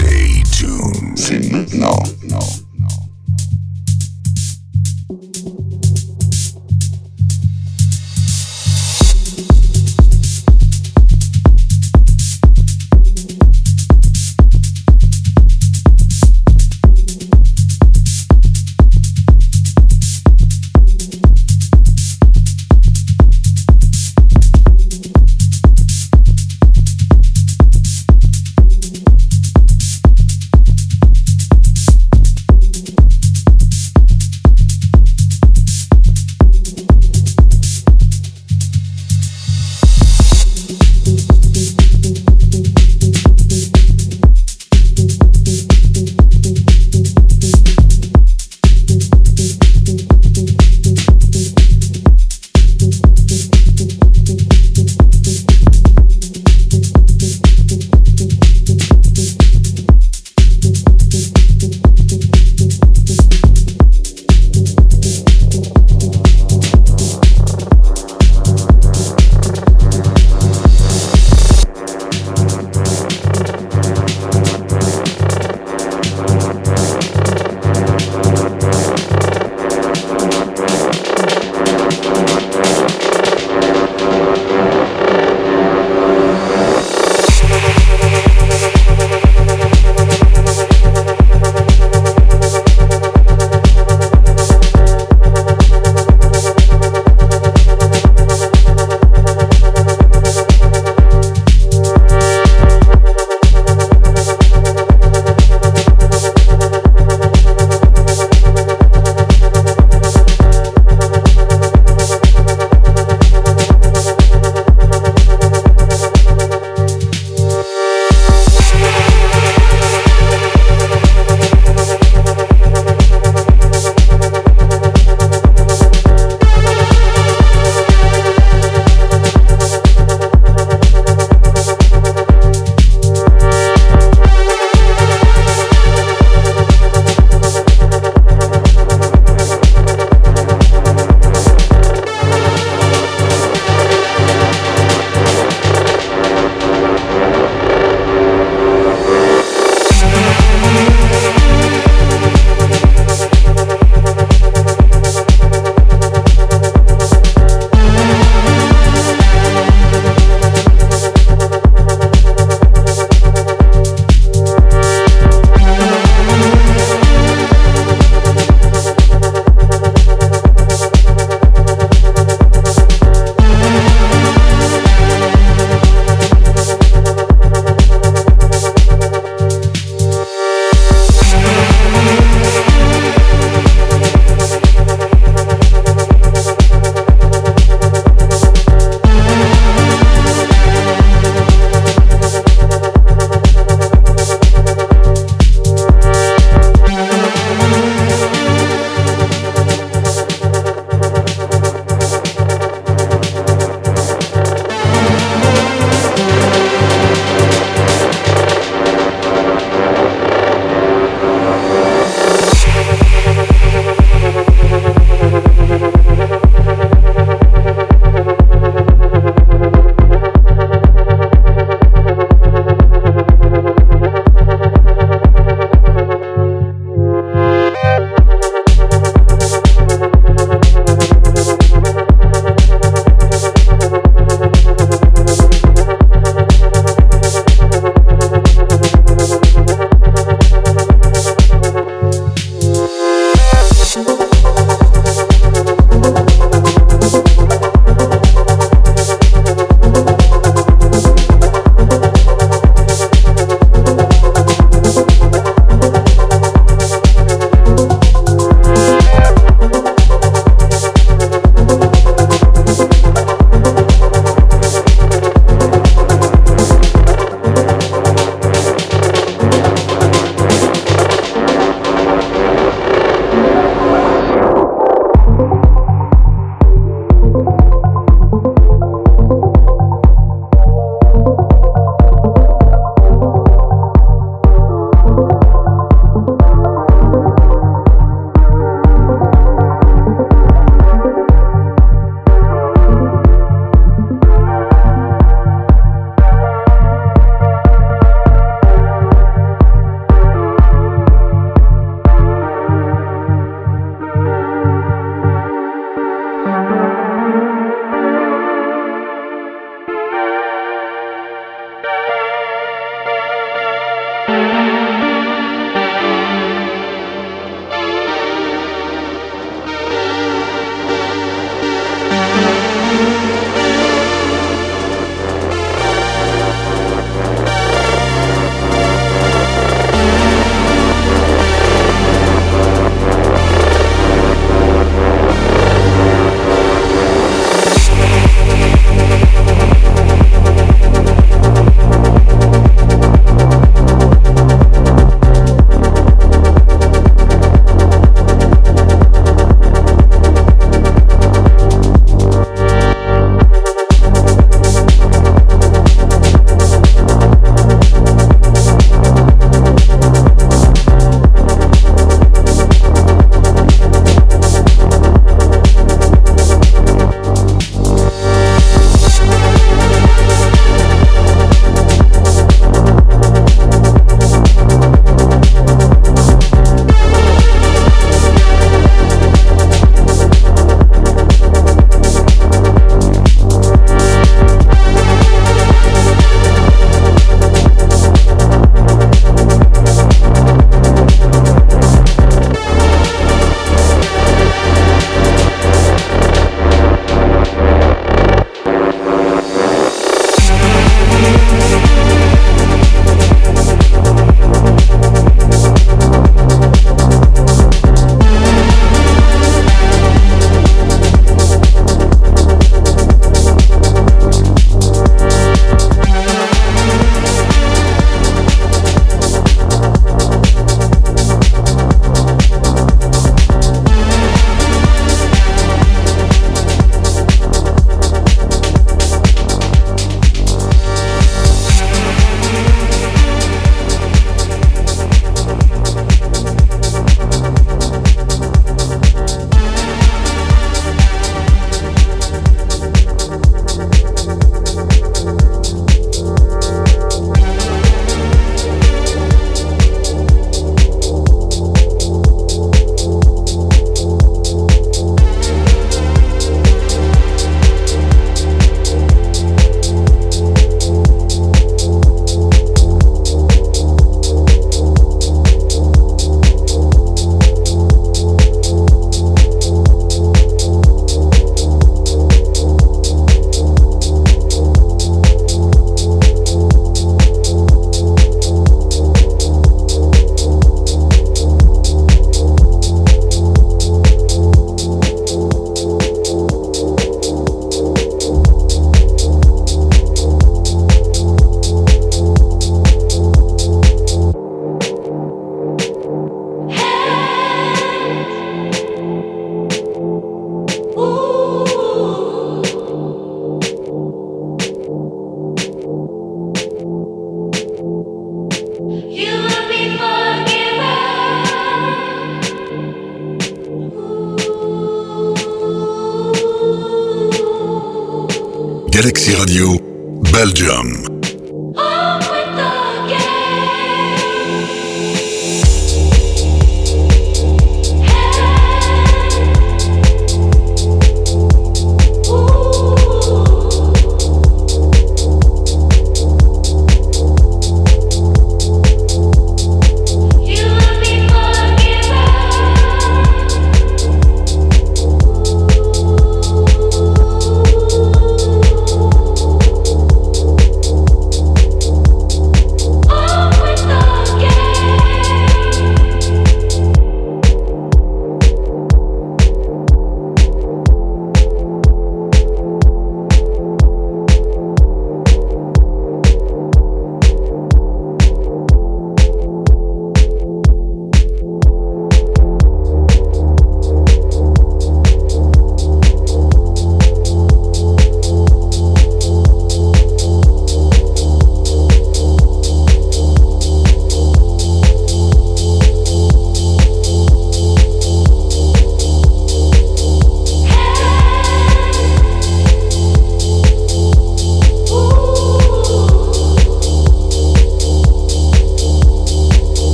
Stay tuned. C'est maintenant.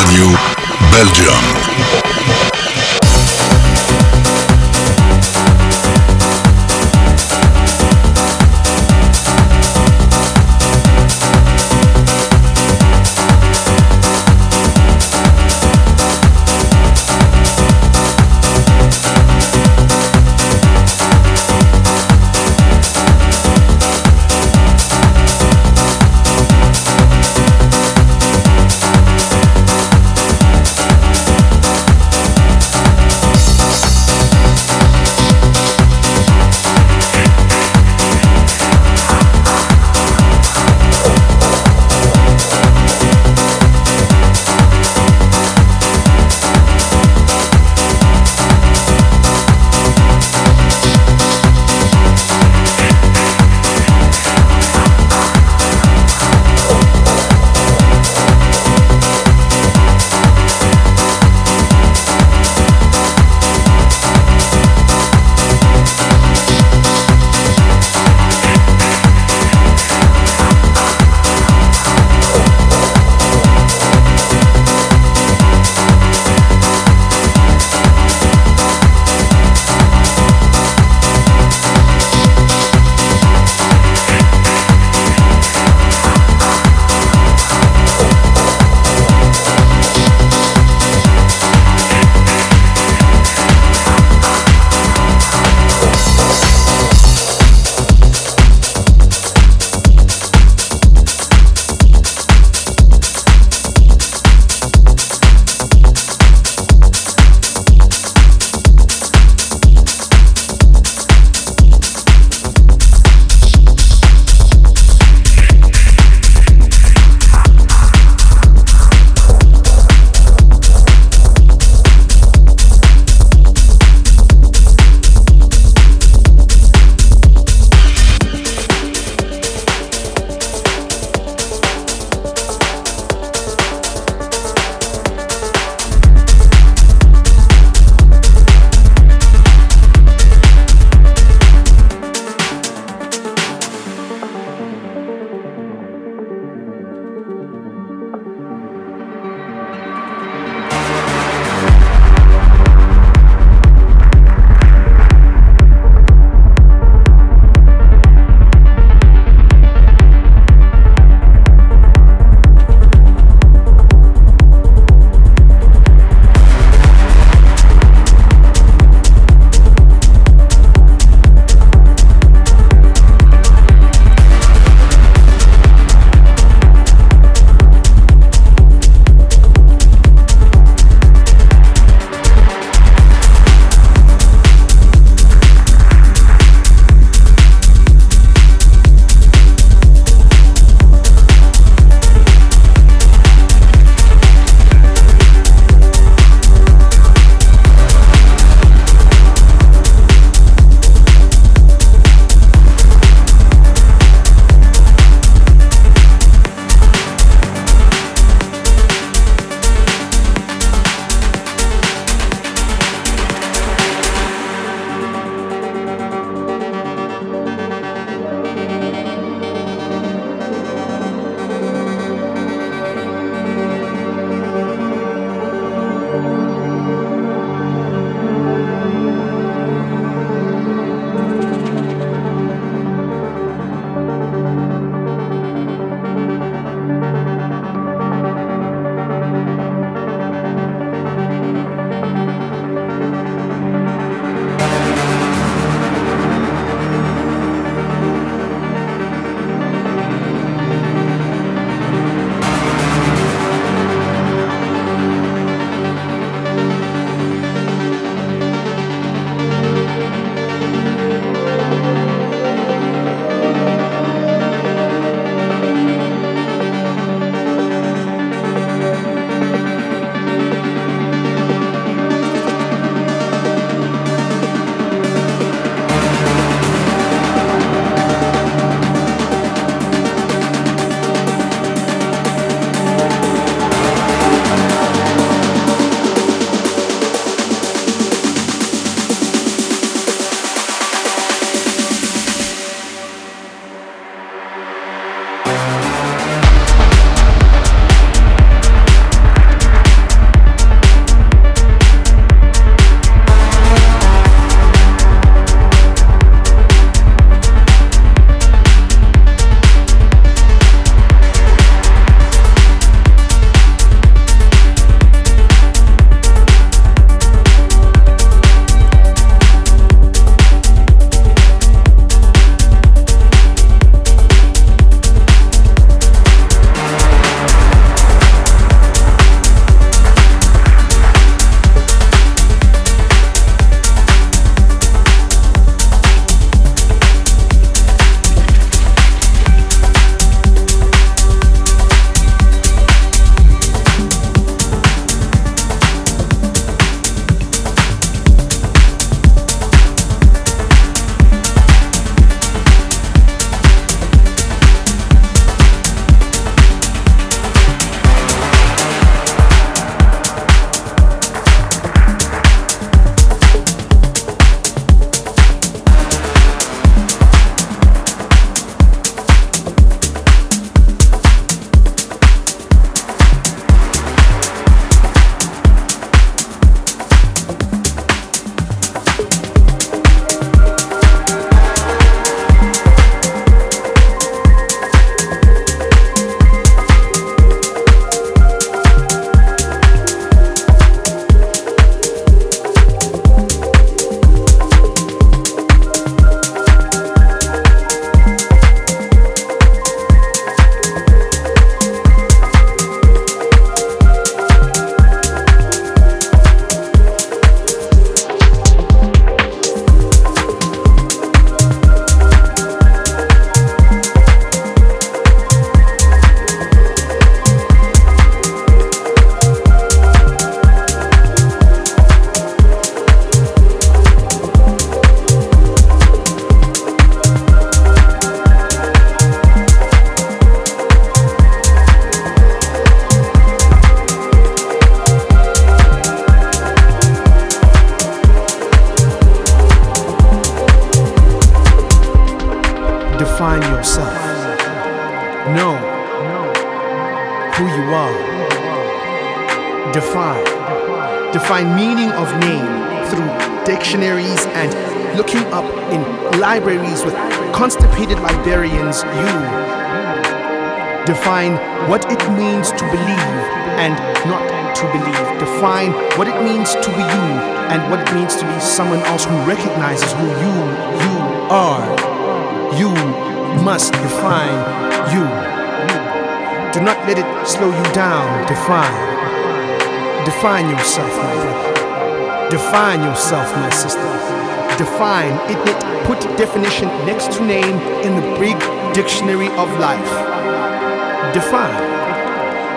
Radio Belgium. Define meaning of name through dictionaries and looking up in libraries with constipated librarians. You define what it means to believe and not to believe. Define what it means to be you and what it means to be someone else who recognizes who you you are. You must define you. Do not let it slow you down. Define. Define yourself, my brother. Define yourself, my sister. Define it, put definition next to name in the big dictionary of life. Define.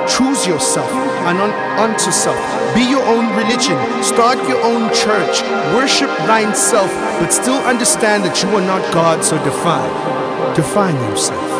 Choose yourself and un- unto self. Be your own religion. Start your own church. Worship thine self, but still understand that you are not God, so define. Define yourself.